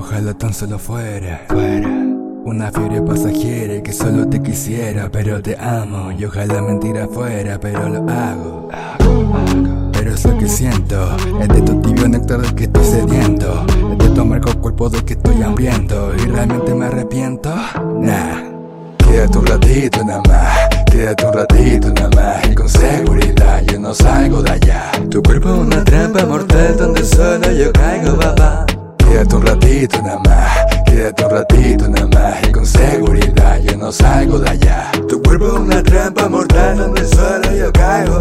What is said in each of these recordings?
Ojalá tan solo fuera, fuera una fiebre pasajera que solo te quisiera, pero te amo. Y ojalá mentira fuera, pero lo hago. Pero es lo que siento, es de tu tibio néctar del que estoy sediento. Es de tu amargo cuerpo del que estoy hambriento. ¿Y realmente me arrepiento? Nah. Quédate un ratito nada más, quédate un ratito nada más Y con seguridad yo no salgo de allá Tu cuerpo es una trampa mortal donde solo yo caigo, papá ratito nada más, quédate un ratito nada más. Y con seguridad yo no salgo de allá. Tu cuerpo es una trampa mortal donde solo yo caigo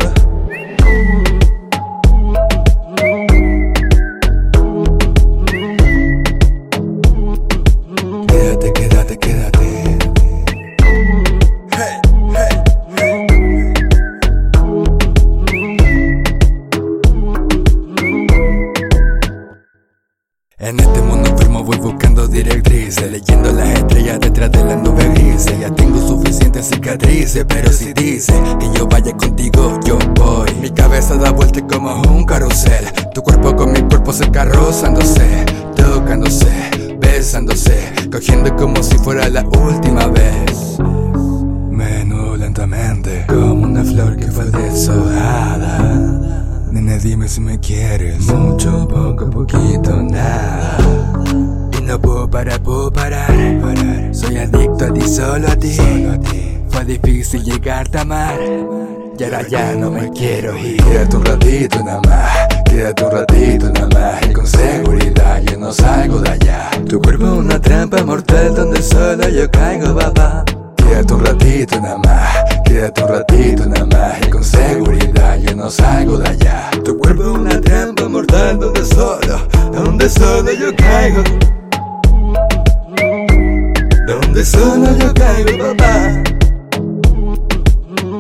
Mundo enfermo voy buscando directrices Leyendo las estrellas detrás de las nubes grises. Ya tengo suficientes cicatrices Pero si dice que yo vaya contigo, yo voy. Mi cabeza da vueltas como un carrusel. Tu cuerpo con mi cuerpo se carrozándose Tocándose, besándose Cogiendo como si fuera la última vez. Menú lentamente Como una flor que fue deshojada. Nene dime si me quieres. Mucho, poco, poquito, nada No puedo parar. Soy adicto a ti, solo a ti, solo a ti. Fue difícil llegarte a amar. Y ahora ya no me quiero ir. Quédate un ratito nada más. Quédate un ratito nada más. Y con seguridad yo no salgo de allá. Tu cuerpo es una trampa mortal donde solo yo caigo, papá. Quédate un ratito nada más, quédate un ratito nada más. Y con seguridad yo no salgo de allá. Tu cuerpo es una trampa mortal donde solo, donde solo yo caigo Donde solo yo caigo, papá.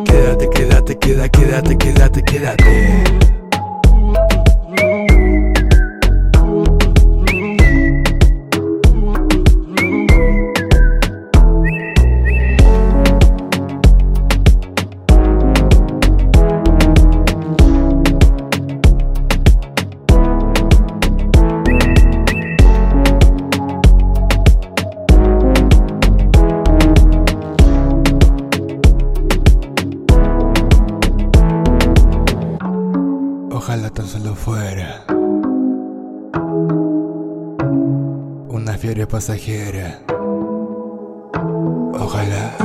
Quédate, quédate, quédate, quédate, quédate, quédate Solo fuera una fiebre pasajera. Ojalá.